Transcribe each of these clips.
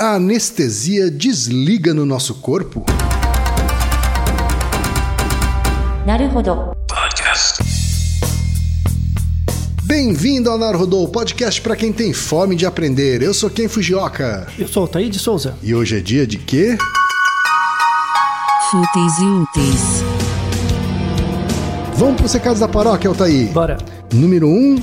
a anestesia desliga no nosso corpo? Podcast. Bem-vindo ao Narodô, podcast para quem tem fome de aprender. Eu sou Ken Fujioka. Eu sou o de Souza. E hoje é dia de quê? Fúteis e úteis. Vamos para os recados da paróquia, Altair. Bora. Número 1, um,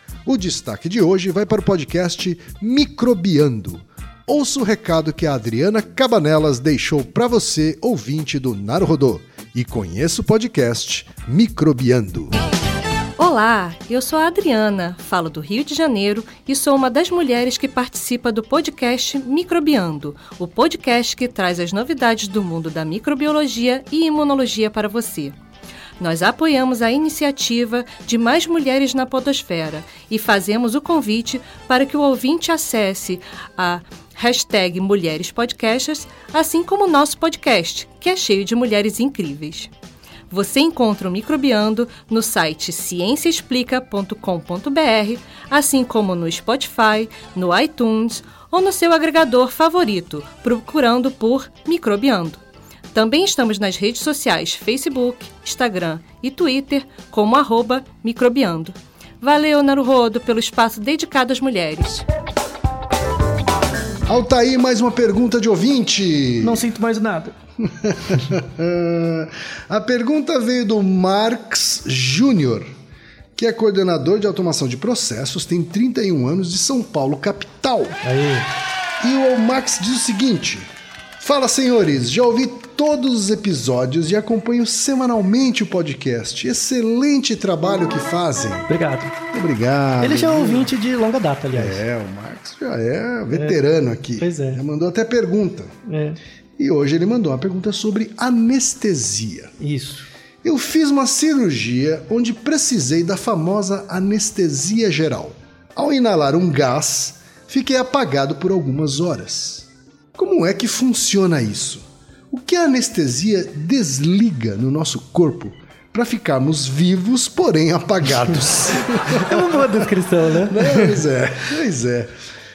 O destaque de hoje vai para o podcast Microbiando. Ouça o recado que a Adriana Cabanelas deixou para você, ouvinte do Naruhodô, e conheça o podcast Microbiando. Olá, eu sou a Adriana, falo do Rio de Janeiro e sou uma das mulheres que participa do podcast Microbiando, o podcast que traz as novidades do mundo da microbiologia e imunologia para você. Nós apoiamos a iniciativa de mais mulheres na podosfera e fazemos o convite para que o ouvinte acesse a hashtag Mulheres Podcasters, assim como o nosso podcast, que é cheio de mulheres incríveis. Você encontra o Microbiando no site cienciaexplica.com.br, assim como no Spotify, no iTunes ou no seu agregador favorito, procurando por Microbiando. Também estamos nas redes sociais Facebook, Instagram e Twitter como arroba Microbiando. Valeu, Naruhodo, pelo espaço dedicado às mulheres. Altair, mais uma pergunta de ouvinte. Não sinto mais nada. A pergunta veio do Marx Júnior, que é coordenador de automação de processos, tem 31 anos de São Paulo, capital. Aí. E o Max diz o seguinte: Fala, senhores, já ouvi todos os episódios e acompanho semanalmente o podcast. Excelente trabalho que fazem. Obrigado. Obrigado. Ele já é ouvinte de longa data, aliás. É, o Max já é veterano aqui. Pois é. Já mandou até pergunta. É. E hoje ele mandou uma pergunta sobre anestesia. Isso. Eu fiz uma cirurgia onde precisei da famosa anestesia geral. Ao inalar um gás, fiquei apagado por algumas horas. Como é que funciona isso? O que a anestesia desliga no nosso corpo para ficarmos vivos, porém apagados? É uma boa descrição, né? pois é, pois é.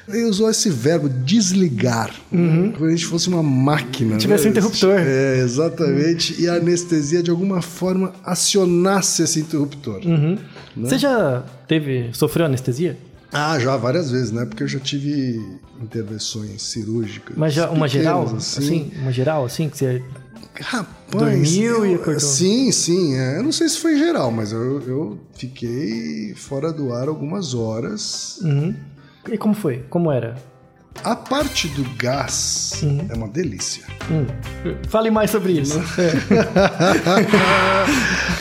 Ele usou esse verbo desligar, como se a gente fosse uma máquina. Uhum. Tivesse né? um interruptor. É, exatamente. E a anestesia, de alguma forma, acionasse esse interruptor. Uhum. Você já teve. sofreu anestesia? Ah, já várias vezes, né? Porque eu já tive intervenções cirúrgicas. Mas já uma geral? Assim. Assim, uma geral, assim, que você. Rapaz. Dormiu e eu- acordou? Sim, sim. é. Eu não sei se foi geral, mas eu, eu fiquei fora do ar algumas horas. Uhum. E como foi? Como era? A parte do gás é uma delícia. Hum. Fale mais sobre isso.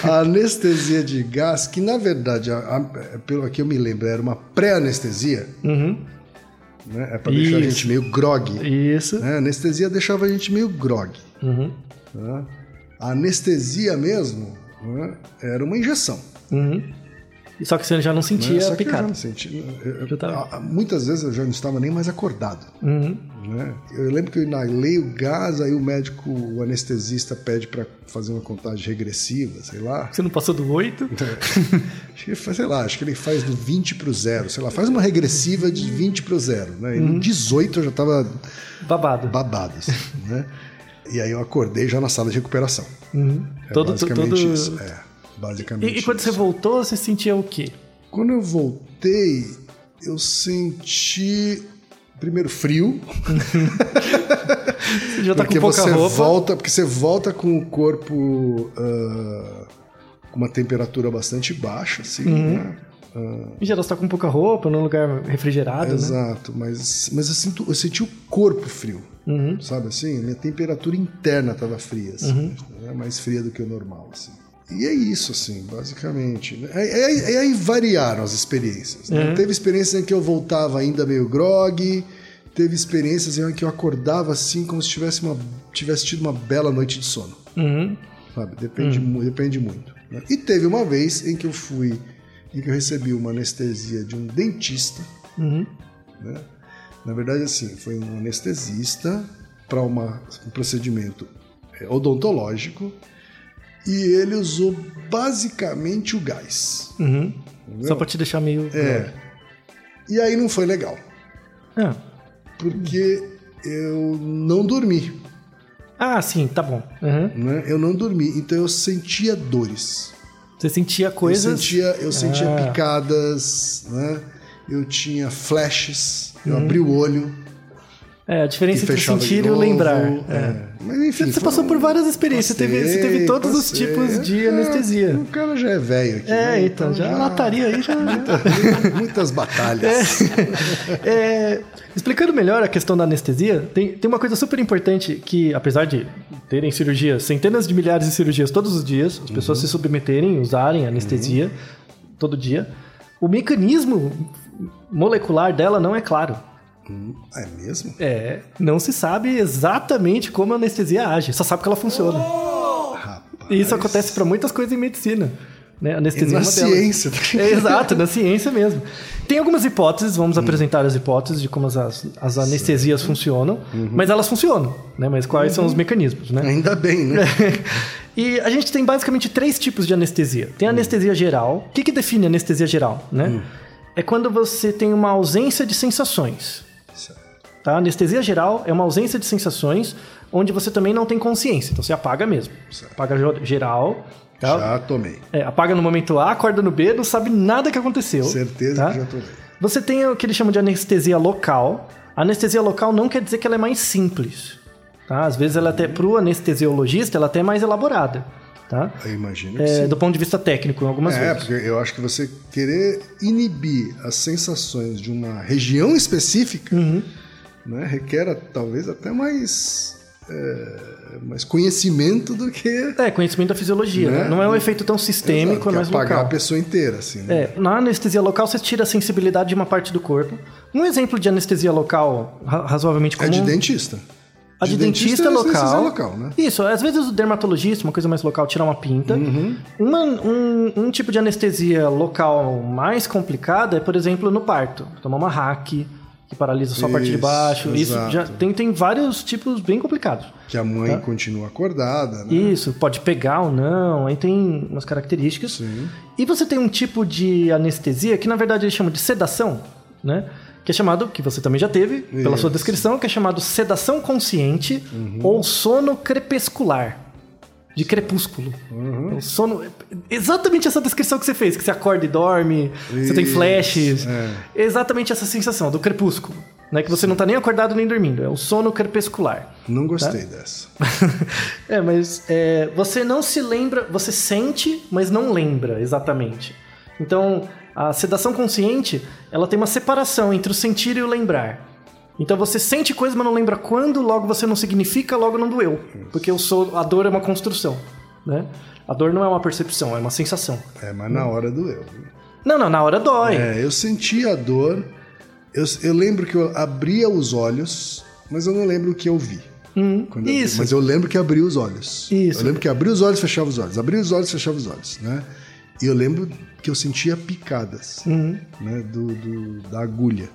a anestesia de gás, que na verdade, a- a- pelo que eu me lembro, era uma pré-anestesia, Uhum. né? É pra deixar a gente meio grog. Isso. né? A anestesia deixava a gente meio grog. Uhum. né? A anestesia mesmo né? era uma injeção. Uhum. Só que você já não né? sentia Só a que eu já picada. não senti. eu- Já tava- a- Muitas vezes eu já não estava nem mais acordado. Uhum. né? Eu lembro que eu inalei o gás, aí o médico, o anestesista pede para fazer uma contagem regressiva, sei lá. Você não passou do 8? Acho que ele faz, sei lá, acho que ele faz do 20 pro zero, sei lá, faz uma regressiva de 20 pro zero, né? E Uhum. no 18 eu já tava Babado. babado, assim, né? E aí eu acordei já na sala de recuperação. Uhum. É todo, basicamente todo... isso. É, basicamente E, e quando isso. você voltou, você sentia o quê? Quando eu voltei, eu senti primeiro frio, Você já tá porque com pouca você roupa. volta, porque você volta com o corpo ah, com uma temperatura bastante baixa, assim, Uhum. né? Em geral, você tá com pouca roupa, num lugar refrigerado, né? Exato, mas, mas eu, sinto, eu senti o corpo frio, Uhum. sabe assim? Minha temperatura interna estava fria, assim, né? mais fria do que o normal, assim. E é isso, assim, basicamente. né? Aí, aí- aí- aí variaram as experiências. né? Uhum. Teve experiências em que eu voltava ainda meio grog, teve experiências em que eu acordava assim como se tivesse, uma, tivesse tido uma bela noite de sono. Uhum. Sabe? Depende, mu- depende muito. né? E teve uma vez em que eu fui, em que eu recebi uma anestesia de um dentista. Uhum. né? Na verdade, assim, foi um anestesista para um procedimento é, odontológico e ele usou basicamente o gás. Uhum. Só pra te deixar meio. É. E aí não foi legal, Ah. porque eu não dormi, Ah, sim, tá bom. Uhum. né? Eu não dormi, então eu sentia dores. Você sentia coisas. Eu sentia, eu sentia Ah. picadas, né? Eu tinha flashes, eu abri o olho É, a diferença entre sentir e lembrar. é. É. Mas enfim, Você passou por várias experiências, você teve, você teve Passei, todos os passei. tipos de É, anestesia. O cara já é velho aqui. É, né? então, já a lataria aí já. Muitas batalhas. É, explicando melhor a questão da anestesia, tem, tem uma coisa super importante que, apesar de terem cirurgias, centenas de milhares de cirurgias todos os dias, as pessoas se submeterem, usarem anestesia todo dia, o mecanismo molecular dela não é claro. É mesmo? É, não se sabe exatamente como a anestesia age, só sabe que ela funciona. Rapaz. E isso acontece para muitas coisas em medicina. Né? E Anestesia na é uma delas. ciência. É, exato, na ciência mesmo. Tem algumas hipóteses, vamos apresentar as hipóteses de como as, as anestesias funcionam, mas elas funcionam, né? Mas quais são os mecanismos, né? Ainda bem, né? e a gente tem basicamente três tipos de anestesia. Tem a anestesia geral. O que, que define anestesia geral, né? É quando você tem uma ausência de sensações. Tá? A anestesia geral é uma ausência de sensações onde você também não tem consciência. Então você apaga mesmo. Certo. Apaga geral. tá? Já tomei. É, apaga no momento A, acorda no B, não sabe nada que aconteceu. Certeza tá? que já tomei. Você tem o que eles chamam de anestesia local. A anestesia local não quer dizer que ela é mais simples. Tá? Às vezes ela até, pro anestesiologista, ela até é mais elaborada. Tá? Eu imagino que É, sim. do ponto de vista técnico, em algumas É, vezes. porque eu acho que você querer inibir as sensações de uma região específica Uhum. Né, requer talvez até mais, é, mais conhecimento do que. É, conhecimento da fisiologia. Né? Né? Não é um efeito tão sistêmico, Exato, é que mais apagar local. a pessoa inteira, assim. Né? É, na anestesia local você tira a sensibilidade de uma parte do corpo. Um exemplo de anestesia local ra- razoavelmente É comum... de dentista. A de, dentista, é local. local, né? Isso, às vezes o dermatologista, uma coisa mais local, tirar uma pinta. Uhum. Uma- um, um tipo de anestesia local mais complicada é, por exemplo, no parto. Tomar uma hack, que paralisa só a parte de Isso, baixo. Isso exato. já tem, tem vários tipos bem complicados. Que a mãe Tá. continua acordada, né? Isso, pode pegar ou não, aí tem umas características. Sim. E você tem um tipo de anestesia que na verdade eles chamam de sedação, né? Que é chamado, que você também já teve, pela sua Isso. descrição, que é chamado sedação consciente Uhum. ou sono crepuscular. De crepúsculo. Uhum. É sono. Exatamente essa descrição que você fez, que você acorda e dorme, você tem Isso, flashes. é. Exatamente essa sensação do crepúsculo. Né? Que você não tá nem acordado nem dormindo. É o sono crepuscular. Não gostei dessa. é, mas é, você não se lembra, você sente, mas não lembra exatamente. Então, a sedação consciente, ela tem uma separação entre o sentir e o lembrar. Então você sente coisa, mas não lembra quando, logo você não significa, logo não doeu. Porque eu sou, a dor é uma construção, né? A dor não é uma percepção, é uma sensação. É, mas na hora doeu. Não, não, na hora dói. É, eu senti a dor. Eu, eu lembro que eu abria os olhos, mas eu não lembro o que eu vi. Hum, vi. isso. Mas eu lembro que abri os olhos. Isso. Eu lembro que abri os olhos, fechava os olhos. Abri os olhos, fechava os olhos, né? E eu lembro que eu sentia picadas, Uhum. né? Do, do- da agulha.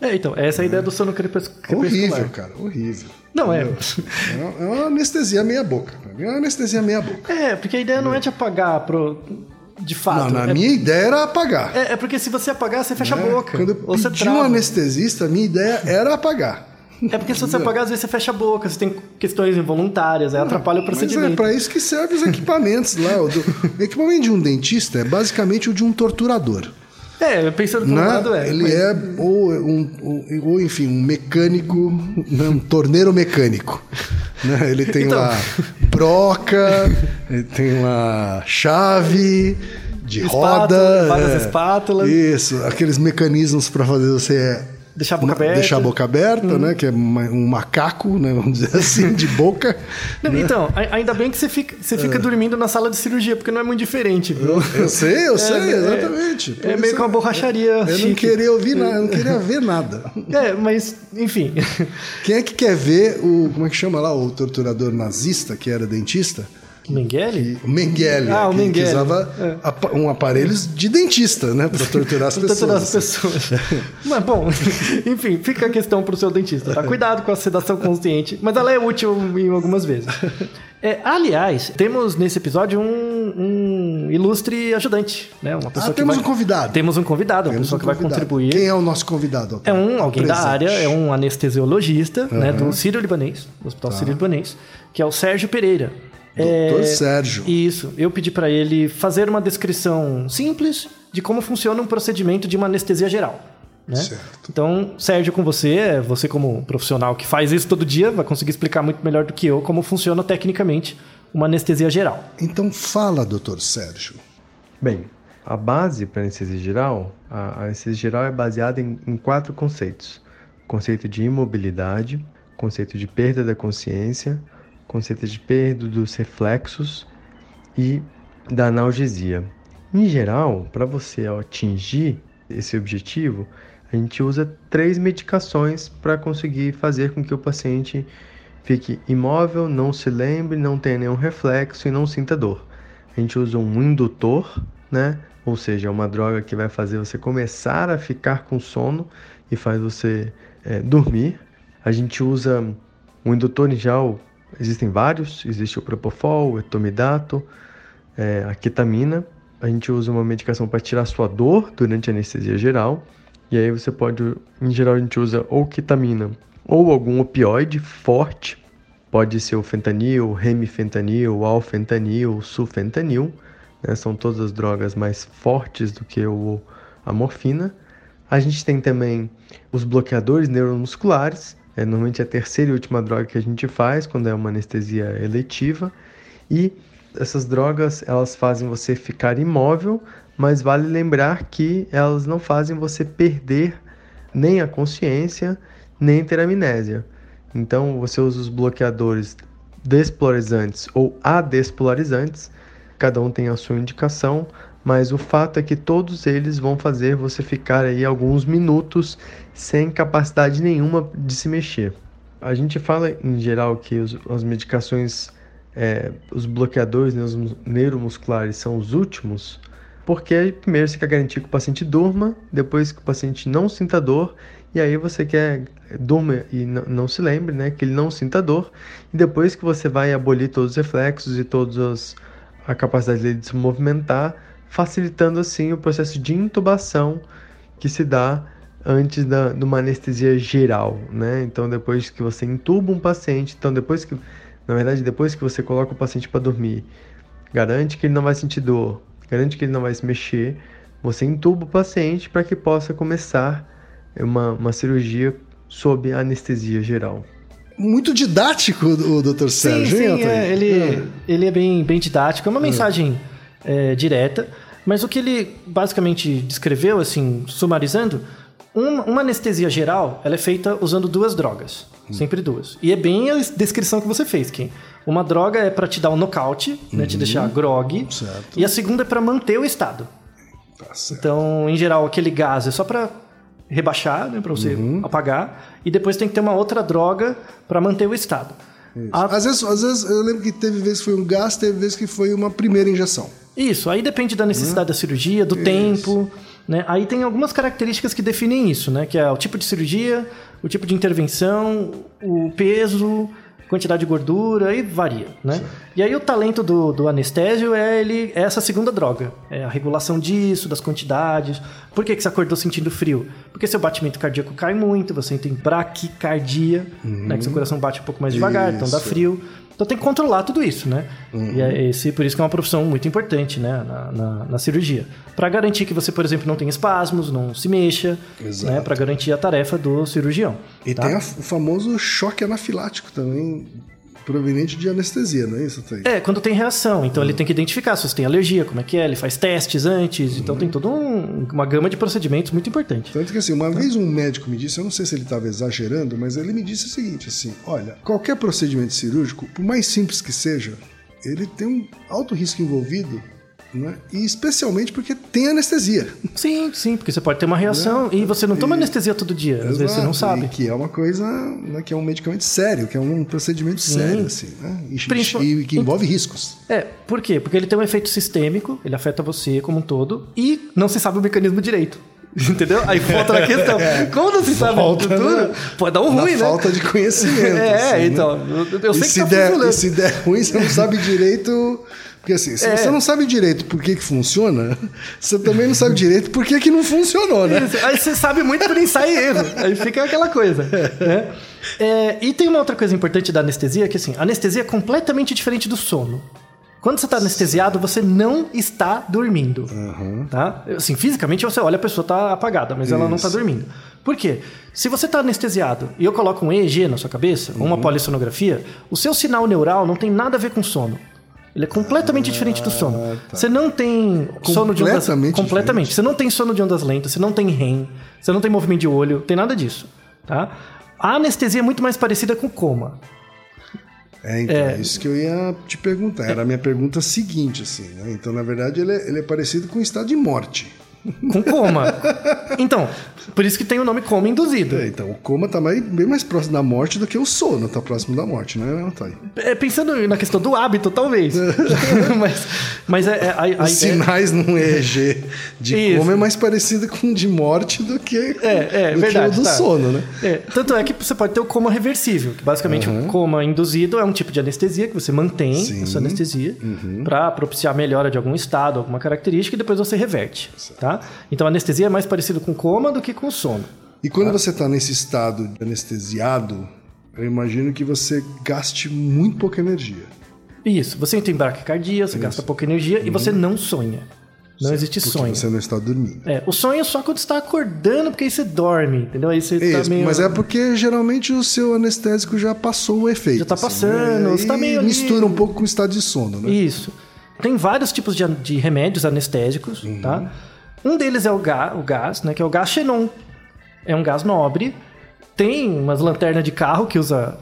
É, então, essa é a ideia do sono crepus- crepuscular. Horrível, cara, horrível. Não, é. É uma, é anestesia meia boca. Pra mim é uma anestesia meia boca. É, porque a ideia não é te apagar pro... de fato. Não, na é, minha ideia era apagar. é, é porque se você apagar, você fecha né? a boca. Quando eu pedi um anestesista, a minha ideia era apagar. É porque se você apagar, às vezes você fecha a boca, você tem questões involuntárias, aí atrapalha o Mas é procedimento. pra isso que servem os equipamentos lá. O, do- o equipamento de um dentista é basicamente o de um torturador. É, pensando por né? lado é. Ele mas- é, ou, um, ou, ou, enfim, um mecânico, né? um torneiro mecânico. né? Ele tem Então. lá broca, ele tem lá chave de Espátula, roda. várias é. espátulas. Isso, aqueles mecanismos para fazer você Deixar a boca aberta. Deixar a boca aberta, Hum. né? Que é um macaco, né? Vamos dizer assim, de boca. Não, Então, a- ainda bem que você fica, você É. fica dormindo na sala de cirurgia, porque não é muito diferente, viu? Eu sei, eu sei, é- exatamente. é Por meio que uma borracharia Eu não queria ouvir nada, eu não queria ver nada. É, mas, enfim. Quem é que quer ver o. Como é que chama lá? O torturador nazista, que era dentista? Mengele? O Mengele. Ah, o que, Mengele. Que usava É. um aparelhos de dentista, né? Pra torturar as pessoas. torturar as pessoas. Mas, bom, enfim, fica a questão pro seu dentista, tá? Cuidado com a sedação consciente, mas ela é útil em algumas vezes. É, aliás, temos nesse episódio um, um ilustre ajudante, né? Uma pessoa Ah, que temos vai- um convidado. Temos um convidado, uma Temos pessoa um que vai convidado. contribuir. Quem é o nosso convidado? É um alguém da Presente. área, é um anestesiologista, né, do Sírio-Libanês, do Tá. Hospital Sírio-Libanês, que é o Sérgio Pereira. Doutor É, Sérgio. Isso. Eu pedi para ele fazer uma descrição simples de como funciona um procedimento de uma anestesia geral. Né? Certo. Então, Sérgio, com você, você como profissional que faz isso todo dia, vai conseguir explicar muito melhor do que eu como funciona tecnicamente uma anestesia geral. Então fala, doutor Sérgio. Bem, a base para anestesia geral, a a anestesia geral é baseada em, em quatro conceitos: conceito de imobilidade, conceito de perda da consciência, conceito de perda dos reflexos e da analgesia. Em geral, para você atingir esse objetivo, a gente usa três medicações para conseguir fazer com que o paciente fique imóvel, não se lembre, não tenha nenhum reflexo e não sinta dor. A gente usa um indutor, né? Ou seja, uma droga que vai fazer você começar a ficar com sono e faz você é, dormir. A gente usa um indutor em geral, existem vários, existe o Propofol, o Etomidato, é, a ketamina. A gente usa uma medicação para tirar sua dor durante a anestesia geral. E aí você pode, em geral, a gente usa ou ketamina ou algum opioide forte. Pode ser o fentanil, remifentanil, alfentanil, sulfentanil. né? São todas as drogas mais fortes do que o, a morfina. A gente tem também os bloqueadores neuromusculares. É normalmente a terceira e última droga que a gente faz quando é uma anestesia eletiva. E essas drogas elas fazem você ficar imóvel, mas vale lembrar que elas não fazem você perder nem a consciência, nem ter amnésia. Então você usa os bloqueadores despolarizantes ou adespolarizantes, cada um tem a sua indicação, mas o fato é que todos eles vão fazer você ficar aí alguns minutos sem capacidade nenhuma de se mexer. A gente fala em geral que os, as medicações é, os bloqueadores neuro- neuromusculares são os últimos, porque primeiro você quer garantir que o paciente durma, depois que o paciente não sinta dor, e aí você quer durma e não se lembre, né, que ele não sinta dor, e depois que você vai abolir todos os reflexos e todos a capacidade dele de se movimentar, facilitando assim o processo de intubação que se dá antes da, de uma anestesia geral, né? Então depois que você intuba um paciente, então depois que na verdade, depois que você coloca o paciente para dormir, garante que ele não vai sentir dor, garante que ele não vai se mexer, você intuba o paciente para que possa começar uma, uma cirurgia sob anestesia geral. Muito didático o doutor Sim, Sérgio, hein, sim, Altair? é, ele, É. ele é bem, bem didático, é uma mensagem é, direta, mas o que ele basicamente descreveu, assim, sumarizando, uma, uma anestesia geral, ela é feita usando duas drogas, sempre duas. E é bem a descrição que você fez, Kim. Uma droga é para te dar um nocaute, né, te deixar grog, Certo. e a segunda é para manter o estado. Tá. Então, em geral, aquele gás é só para rebaixar, né, para você Uhum. apagar, e depois tem que ter uma outra droga para manter o estado. A- Às, vezes, às vezes eu lembro que teve vezes que foi um gás, teve vezes que foi uma primeira injeção. Isso, aí depende da necessidade da cirurgia, do tempo, né? Aí tem algumas características que definem isso, né? Que é o tipo de cirurgia, o tipo de intervenção, o peso, quantidade de gordura, aí varia, né? E aí o talento do, do anestésio é ele é essa segunda droga, é a regulação disso, das quantidades. Por que, que você acordou sentindo frio? Porque seu batimento cardíaco cai muito, você tem braquicardia, né? Que seu coração bate um pouco mais devagar, então dá Isso. frio. Então tem que controlar tudo isso, né? Uhum. E é esse, por isso que é uma profissão muito importante, né? Na, na, na cirurgia. Para garantir que você, por exemplo, não tenha espasmos, não se mexa, Exato. né? Para garantir a tarefa do cirurgião. E tá? tem a- o famoso choque anafilático também. Proveniente de anestesia, não é isso, Thaís? É, quando tem reação. Então ele tem que identificar se você tem alergia, como é que é, ele faz testes antes. Então tem toda um- uma gama de procedimentos muito importante. Tanto que assim, uma vez um médico me disse, eu não sei se ele estava exagerando, mas ele me disse o seguinte, assim, olha, qualquer procedimento cirúrgico, por mais simples que seja, ele tem um alto risco envolvido, né? E especialmente porque tem anestesia. Sim, sim, porque você pode ter uma reação e você não toma anestesia todo dia. Às vezes você não Exato, sabe. E que é uma coisa, né, que é um medicamento sério, que é um procedimento sério, assim, né? E, Principal- e que envolve riscos. É, por quê? Porque ele tem um efeito sistêmico, ele afeta você como um todo e não se sabe o mecanismo direito. Entendeu? Aí volta na questão. Como não se sabe a estrutura, na- pode dar um ruim, né? falta de conhecimento. É, assim, né? então. Eu, eu e, sei que se tá der, e se der ruim, você não sabe direito. Porque assim, se É. você não sabe direito por que, que funciona, você também não sabe direito por que, que não funcionou, né? Isso. Aí você sabe muito por ensaio e erro. Aí fica aquela coisa. né? É, e tem uma outra coisa importante da anestesia, que assim, a anestesia é completamente diferente do sono. Quando você está anestesiado, você não está dormindo. Tá? Assim, fisicamente você olha, a pessoa está apagada, mas ela não está Isso. dormindo. Por quê? Se você está anestesiado e eu coloco um EEG na sua cabeça, ou uma Uhum. polissonografia, o seu sinal neural não tem nada a ver com sono. Ele é completamente diferente do sono. Você não tem sono de ondas... Ah, tá. Completamente. Você não tem sono de ondas lentas, você não tem REM, você não tem movimento de olho, tem nada disso, tá? A anestesia é muito mais parecida com coma. É, então, é isso que eu ia te perguntar. Era a minha pergunta seguinte, assim, né? Então, na verdade, ele é, ele é parecido com o estado de morte. Com coma. então, por isso que tem o nome coma induzido. É, então, o coma tá mais, bem mais próximo da morte do que o sono tá próximo da morte, né, Thay? É, pensando na questão do hábito, talvez. mas mas é, é, a, a Os sinais num EEG de Isso. coma é mais parecido com o de morte do que, É, é, do, verdade, que o do tá. sono, né? É, tanto é que você pode ter o coma reversível, que basicamente o coma induzido é um tipo de anestesia que você mantém Sim. a sua anestesia para propiciar a melhora de algum estado, alguma característica e depois você reverte, tá? Então a anestesia é mais parecido com coma do que com sono. E quando você está nesse estado de anestesiado, eu imagino que você gaste muito pouca energia. Isso, você entra em braquicardia, você gasta pouca energia e você não sonha. Não existe Porque sonho. você não está dormindo. É, o sonho é só quando você está acordando, porque aí você dorme, entendeu? Aí você tá isso, meio... mas é porque geralmente o seu anestésico já passou o efeito. Já tá assim, passando, né? você tá E meio ali- mistura um pouco com o estado de sono, né? Isso. Tem vários tipos de, de remédios anestésicos, Uhum. tá? Um deles é o, ga, o gás, né? Que é o gás xenon. É um gás nobre. Tem umas lanternas de carro que usa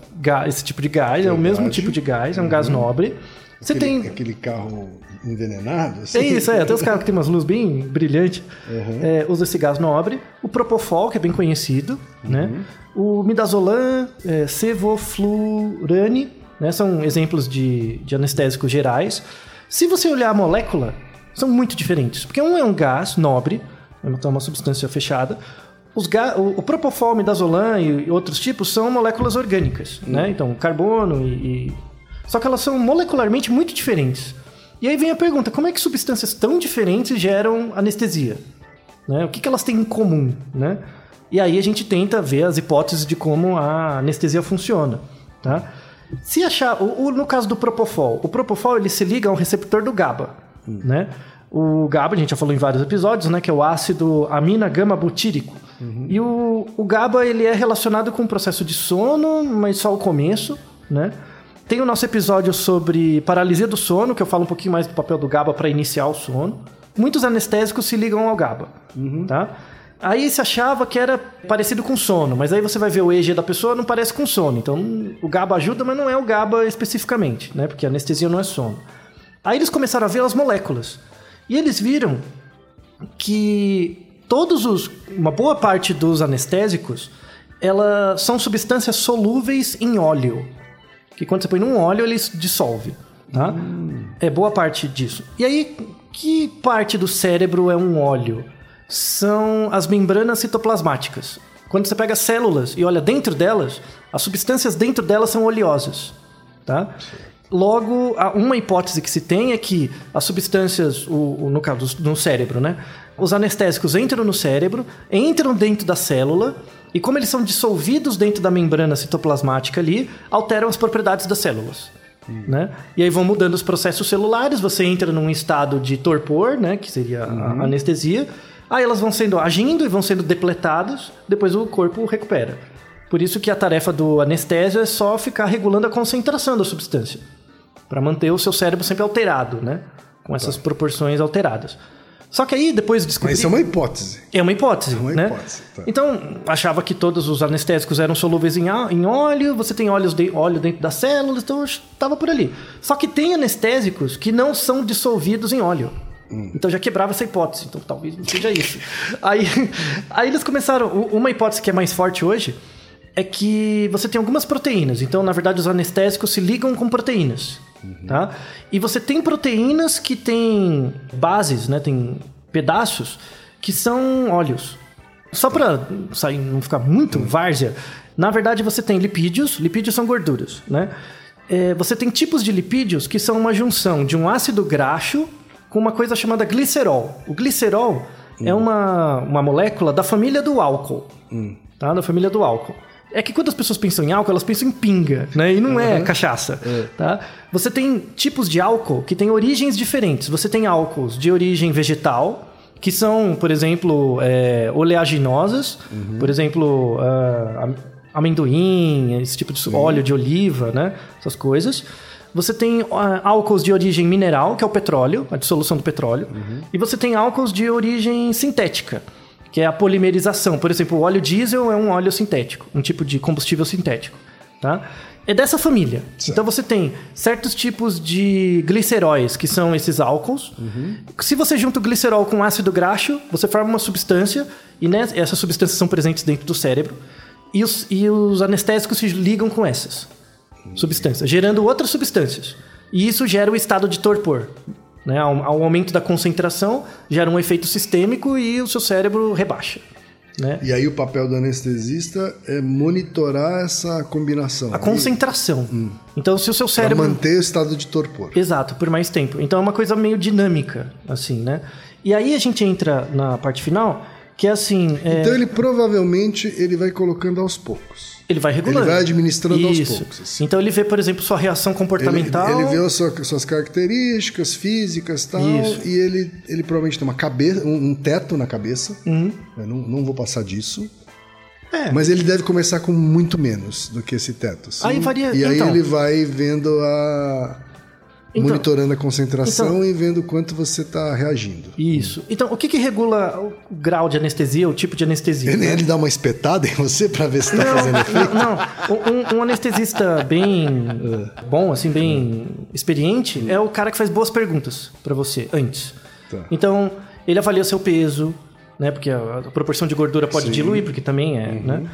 esse tipo de gás. É o mesmo tipo de gás, é um gás nobre. Você Uhum. Aquele, tem... aquele carro envenenado. assim. É isso, é. Tem os carros que tem umas luzes bem brilhantes. É, usa esse gás nobre. O Propofol, que é bem conhecido, né? O Midazolam, é, Sevoflurane, né? São exemplos de, de anestésicos gerais. Se você olhar a molécula, são muito diferentes. Porque um é um gás nobre, é uma, uma substância fechada. Os ga- o, o Propofol, Midazolam e outros tipos são moléculas orgânicas, né? Então, carbono e, e... Só que elas são molecularmente muito diferentes. E aí vem a pergunta, como é que substâncias tão diferentes geram anestesia? Né? O que, que elas têm em comum? Né? E aí a gente tenta ver as hipóteses de como a anestesia funciona. Tá? Se achar, o, o- no caso do Propofol, o Propofol ele se liga a um receptor do GABA. Né? O GABA, a gente já falou em vários episódios, né? que é o ácido amina gama butírico. E o, o GABA ele é relacionado com o processo de sono, mas só o começo. Né? Tem o nosso episódio sobre paralisia do sono, que eu falo um pouquinho mais do papel do GABA para iniciar o sono. Muitos anestésicos se ligam ao GABA, tá? Aí se achava que era parecido com sono, mas aí você vai ver o EEG da pessoa, não parece com sono. Então o GABA ajuda, mas não é o GABA especificamente, né? Porque a anestesia não é sono. Aí eles começaram a ver as moléculas. E eles viram que todos os uma boa parte dos anestésicos, elas são substâncias solúveis em óleo que quando você põe num óleo ele se dissolve, tá? É boa parte disso. E aí, que parte do cérebro é um óleo? São as membranas citoplasmáticas. Quando você pega células e olha dentro delas, as substâncias dentro delas são oleosas, tá? Logo, uma hipótese que se tem é que as substâncias, o, o- no caso, no cérebro, né? Os anestésicos entram no cérebro, entram dentro da célula, e como eles são dissolvidos dentro da membrana citoplasmática ali, alteram as propriedades das células. Né? E aí vão mudando os processos celulares, você entra num estado de torpor, né? que seria a anestesia, aí elas vão sendo agindo e vão sendo depletadas, depois o corpo recupera. Por isso que a tarefa do anestésio é só ficar regulando a concentração da substância, para manter o seu cérebro sempre alterado, né? Com essas proporções alteradas. Só que aí depois descobri... Mas isso é uma hipótese. É uma hipótese, É uma né? hipótese, tá. Então, achava que todos os anestésicos eram solúveis em, óleo, você tem óleos de, óleo dentro das células, então estava por ali. Só que tem anestésicos que não são dissolvidos em óleo. Hum. Então já quebrava essa hipótese, então talvez não seja isso. aí, aí eles começaram. Uma hipótese que é mais forte hoje é que você tem algumas proteínas. Então, na verdade, os anestésicos se ligam com proteínas. Tá? E você tem proteínas que têm bases, né? Tem pedaços que são óleos. Só para sair, não ficar muito várzea, na verdade você tem lipídios, lipídios são gorduras, né? É, você tem tipos de lipídios que são uma junção de um ácido graxo com uma coisa chamada glicerol. O glicerol é uma, uma molécula da família do álcool, tá? Da família do álcool. É que quando as pessoas pensam em álcool, elas pensam em pinga, né? E não é cachaça, tá? Você tem tipos de álcool que têm origens diferentes. Você tem álcools de origem vegetal, que são, por exemplo, é, oleaginosas, por exemplo, am- amendoim, esse tipo de óleo de oliva, né? Essas coisas. Você tem ah, álcools de origem mineral, que é o petróleo, a dissolução do petróleo. E você tem álcools de origem sintética, que é a polimerização. Por exemplo, o óleo diesel é um óleo sintético, um tipo de combustível sintético. Tá? É dessa família. Então você tem certos tipos de gliceróis, que são esses álcools. Se você junta o glicerol com ácido graxo, você forma uma substância, e né, essas substâncias são presentes dentro do cérebro, e os, e os anestésicos se ligam com essas substâncias, gerando outras substâncias. E isso gera o estado de torpor. Né? Ao, aumento da concentração, gera um efeito sistêmico e o seu cérebro rebaixa. Né? E aí o papel do anestesista é monitorar essa combinação. A concentração. Então, se o seu cérebro. manter o estado de torpor. Exato, por mais tempo. Então é uma coisa meio dinâmica, assim, né? E aí a gente entra na parte final, que é assim. é, Então ele provavelmente ele vai colocando aos poucos. Ele vai regulando. ele vai administrando aos Isso. poucos, assim. Então ele vê, por exemplo, sua reação Ele, comportamental. ele vê as sua- suas características físicas e tal, Isso. e ele, ele provavelmente tem uma cabeça, um, um teto na cabeça. Uhum. Eu não, não vou passar disso. É. Mas ele deve começar com muito menos do que esse teto. assim. Aí varia- E aí então. ele vai vendo a. Então. monitorando a concentração Então. e vendo quanto você está reagindo. Isso. Então, o que, que regula o grau de anestesia, o tipo de anestesia? Ele, né? ele dá uma espetada em você para ver se está fazendo efeito. Não, não. Um, um anestesista bem bom, assim, bem experiente, é o cara que faz boas perguntas pra você antes. Tá. Então, ele avalia seu peso, né? Porque a, a proporção de gordura pode Sim. diluir, porque também é, né?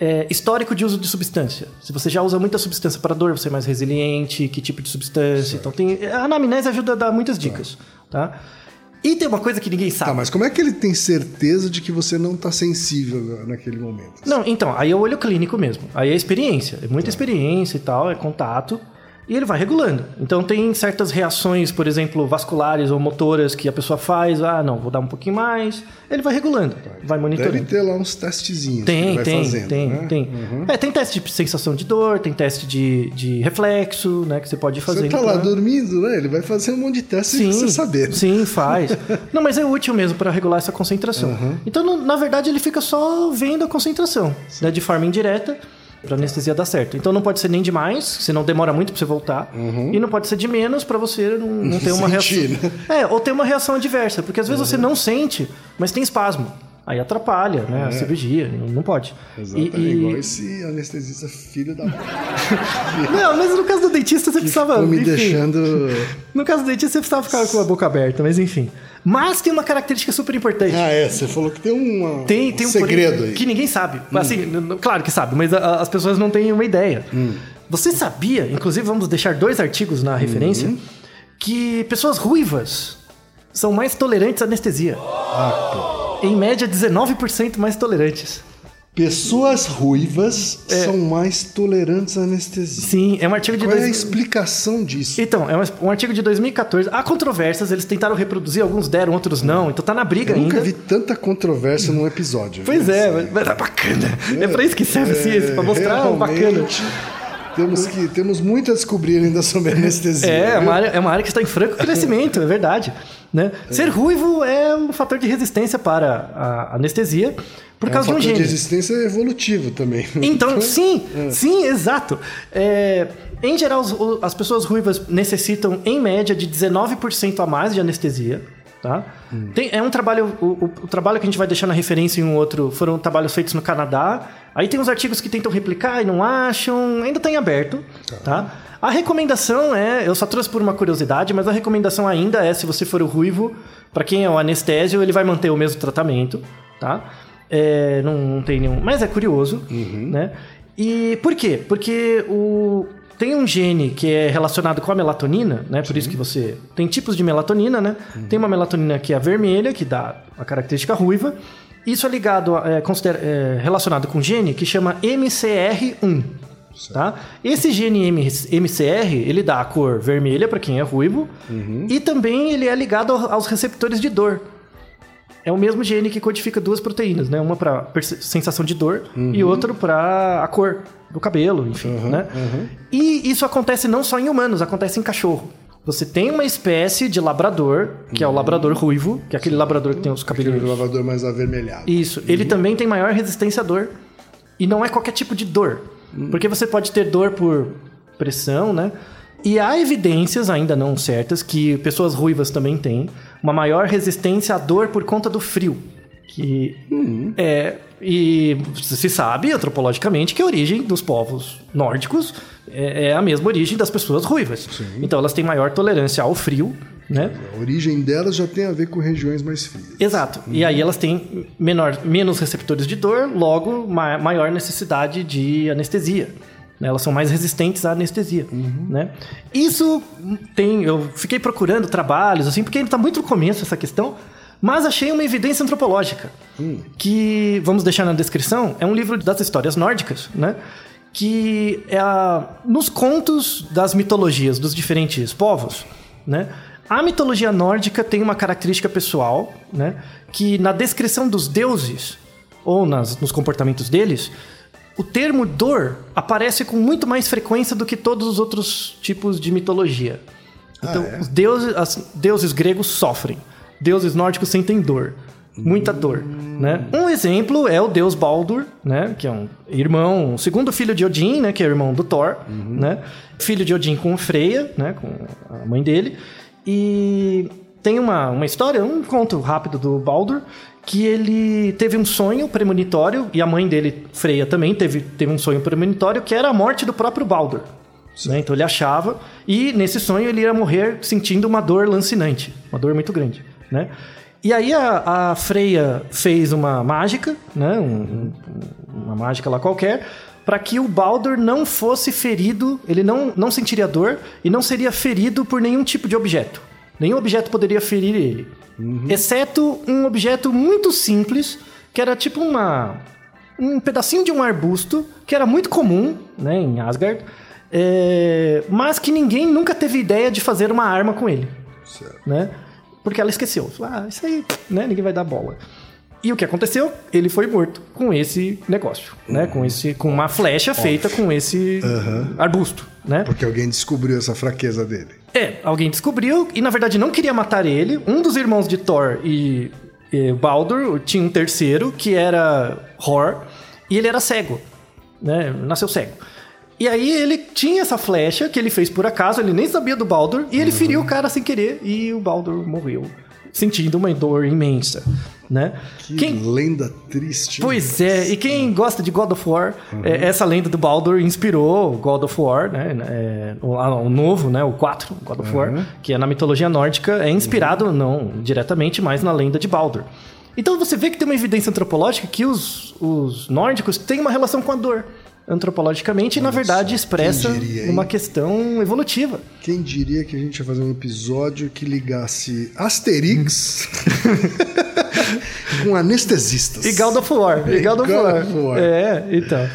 É, histórico de uso de substância. Se você já usa muita substância para dor, você é mais resiliente, que tipo de substância. Então tem. A anamnese ajuda a dar muitas dicas. Tá? E tem uma coisa que ninguém sabe. Tá, mas como é que ele tem certeza de que você não está sensível naquele momento? Não, então, aí é o olho clínico mesmo. Aí é experiência. É muita experiência e tal, é contato. E ele vai regulando. Então tem certas reações, por exemplo, vasculares ou motoras que a pessoa faz. Ah, não, vou dar um pouquinho mais. Ele vai regulando, vai monitorando. Deve ter lá uns testezinhos que Tem, vai tem, fazendo, tem, né? tem. É, tem teste de sensação de dor, tem teste de, de reflexo, né, que você pode fazer. Você tá lá dormindo, né? Ele vai fazer um monte de teste sem você saber. Sim, faz. Não, mas é útil mesmo para regular essa concentração. Então, no- na verdade, ele fica só vendo a concentração, né, de forma indireta, para anestesia dar certo. Então, não pode ser nem de mais, senão demora muito para você voltar, e não pode ser de menos para você não, não ter uma Sentir, reação. né? É, ou ter uma reação adversa, porque às vezes você não sente, mas tem espasmo. Aí atrapalha, né, a cirurgia, não pode. Exatamente, E- e- igual esse anestesista filho da Não, mas no caso do dentista você precisava. Ficou me enfim. deixando. No caso do dentista você precisava ficar com a boca aberta, mas enfim. Mas tem uma característica super importante. Ah, é, você falou que tem uma, Tem, tem um segredo aí. que ninguém sabe. Assim, n- n- claro que sabe, mas a- as pessoas não têm uma ideia. Você sabia, inclusive vamos deixar dois artigos na referência, que pessoas ruivas são mais tolerantes à anestesia. Em média, 19% mais tolerantes. Pessoas ruivas É. são mais tolerantes à anestesia. Sim, é um artigo de Qual é a dois- explicação disso? Então, é um, artigo de 2014. Há controvérsias, eles tentaram reproduzir, alguns deram, outros não. Então tá na briga Eu nunca ainda. vi tanta controvérsia num episódio. Pois é, mas, mas é bacana. É pra isso que serve a ciência, pra mostrar o bacana. Temos, que, temos muito a descobrir ainda sobre anestesia. É, é uma, área, é uma área que está em franco crescimento, é verdade. Né? Ser ruivo é um fator de resistência para a anestesia por É um causa de um fator gene. de resistência evolutivo também. Então, sim, sim, exato. É, em geral, as pessoas ruivas necessitam, em média, de 19% a mais de anestesia. Tá? Tem- é um trabalho. O, o- o trabalho que a gente vai deixar na referência em um outro foram trabalhos feitos no Canadá. Aí tem uns artigos que tentam replicar e não acham, ainda está em aberto. Tá? A recomendação é, eu só trouxe por uma curiosidade, mas a recomendação ainda é, se você for o ruivo, para quem é o anestésio, ele vai manter o mesmo tratamento. Tá? É, não, não tem nenhum. Mas é curioso, né? E por quê? Porque o, tem um gene que é relacionado com a melatonina, né? Por isso que você. Tem tipos de melatonina, né? Tem uma melatonina que é a vermelha, que dá a característica ruiva. Isso é ligado, a- é, é, relacionado com um gene que chama MCR1. Tá? Esse gene M- MCR, ele dá a cor vermelha para quem é ruivo, e também ele é ligado ao- aos receptores de dor. É o mesmo gene que codifica duas proteínas, né? Uma para sensação de dor e outra para a cor do cabelo, enfim, né? E isso acontece não só em humanos, acontece em cachorro. Você tem uma espécie de labrador, que é o labrador ruivo, que é aquele labrador que tem os Aquele cabelos lavador mais avermelhado. isso. Ele também tem maior resistência à dor. E não é qualquer tipo de dor. Porque você pode ter dor por pressão, né? E há evidências, ainda não certas, que pessoas ruivas também têm uma maior resistência à dor por conta do frio. Que é. E se sabe, antropologicamente, que a origem dos povos nórdicos é, é a mesma origem das pessoas ruivas. Então elas têm maior tolerância ao frio, né? A origem delas já tem a ver com regiões mais frias. Exato. E aí elas têm menor, menos receptores de dor, logo ma- maior necessidade de anestesia. Né? Elas são mais resistentes à anestesia. Né? Isso tem. Eu fiquei procurando trabalhos, assim, porque ainda está muito no começo essa questão, mas achei uma evidência antropológica. Que, vamos deixar na descrição, é um livro das histórias nórdicas, né? Que é a, nos contos das mitologias dos diferentes povos, né? A mitologia nórdica tem uma característica pessoal, né? Que na descrição dos deuses, ou nas, nos comportamentos deles, o termo dor aparece com muito mais frequência do que todos os outros tipos de mitologia. Então, é? os deuses, as- deuses gregos sofrem. Deuses nórdicos sentem dor. Muita dor, né? Um exemplo é o deus Baldur, né? Que é um irmão, o segundo filho de Odin, né? Que é irmão do Thor, né? Filho de Odin com Freya, né? Com a mãe dele. E tem uma, uma história, um conto rápido do Baldur, que ele teve um sonho premonitório, e a mãe dele, Freya, também teve, teve um sonho premonitório, que era a morte do próprio Baldur. né? Então ele achava, e nesse sonho ele ia morrer sentindo uma dor lancinante, uma dor muito grande. Né? E aí a, a Freya fez uma mágica, né? Um- um- uma mágica lá qualquer, para que o Baldur não fosse ferido, ele não, não sentiria dor e não seria ferido por nenhum tipo de objeto. Nenhum objeto poderia ferir ele. Exceto um objeto muito simples, que era tipo uma, um pedacinho de um arbusto, que era muito comum né, em Asgard, é, mas que ninguém nunca teve ideia de fazer uma arma com ele Certo. né? Porque ela esqueceu. Ah, isso aí, né? Ninguém vai dar bola. E o que aconteceu? Ele foi morto com esse negócio, né? Com esse, com uma flecha feita com esse arbusto, né? Porque alguém descobriu essa fraqueza dele. É, alguém descobriu e na verdade não queria matar ele. Um dos irmãos de Thor e, e Baldur tinha um terceiro que era Hor e ele era cego, né? Nasceu cego. E aí ele tinha essa flecha que ele fez por acaso, ele nem sabia do Baldur e ele feriu o cara sem querer e o Baldur morreu, sentindo uma dor imensa, né? Que Quem, lenda triste. Pois é, e quem gosta de God of War, é, essa lenda do Baldur inspirou God of War, né? é, o, o novo, né? O 4, God of War, que é na mitologia nórdica, é inspirado, não diretamente, mas na lenda de Baldur. Então você vê que tem uma evidência antropológica que os, os nórdicos têm uma relação com a dor. Antropologicamente, e na verdade expressa diria, uma questão evolutiva. Quem diria que a gente ia fazer um episódio que ligasse Asterix com anestesistas? E God of War. E God of War. É, então.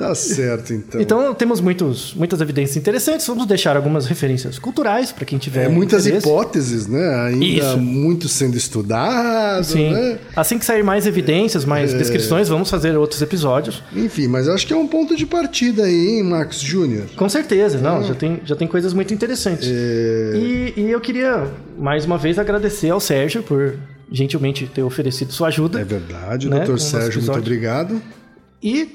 Tá certo, então. Então temos muitos, muitas evidências interessantes. Vamos deixar algumas referências culturais para quem tiver. É, muitas interesse. hipóteses, né? Ainda Isso. muito sendo estudado, Sim. né? Assim que sair mais evidências, mais descrições, vamos fazer outros episódios. Enfim, mas acho que é um ponto de partida aí, hein, Max Júnior? Com certeza, não, já tem, já tem coisas muito interessantes. É. E, e eu queria, mais uma vez, agradecer ao Sérgio por gentilmente ter oferecido sua ajuda. É verdade, Né, doutor Sérgio, muito obrigado. E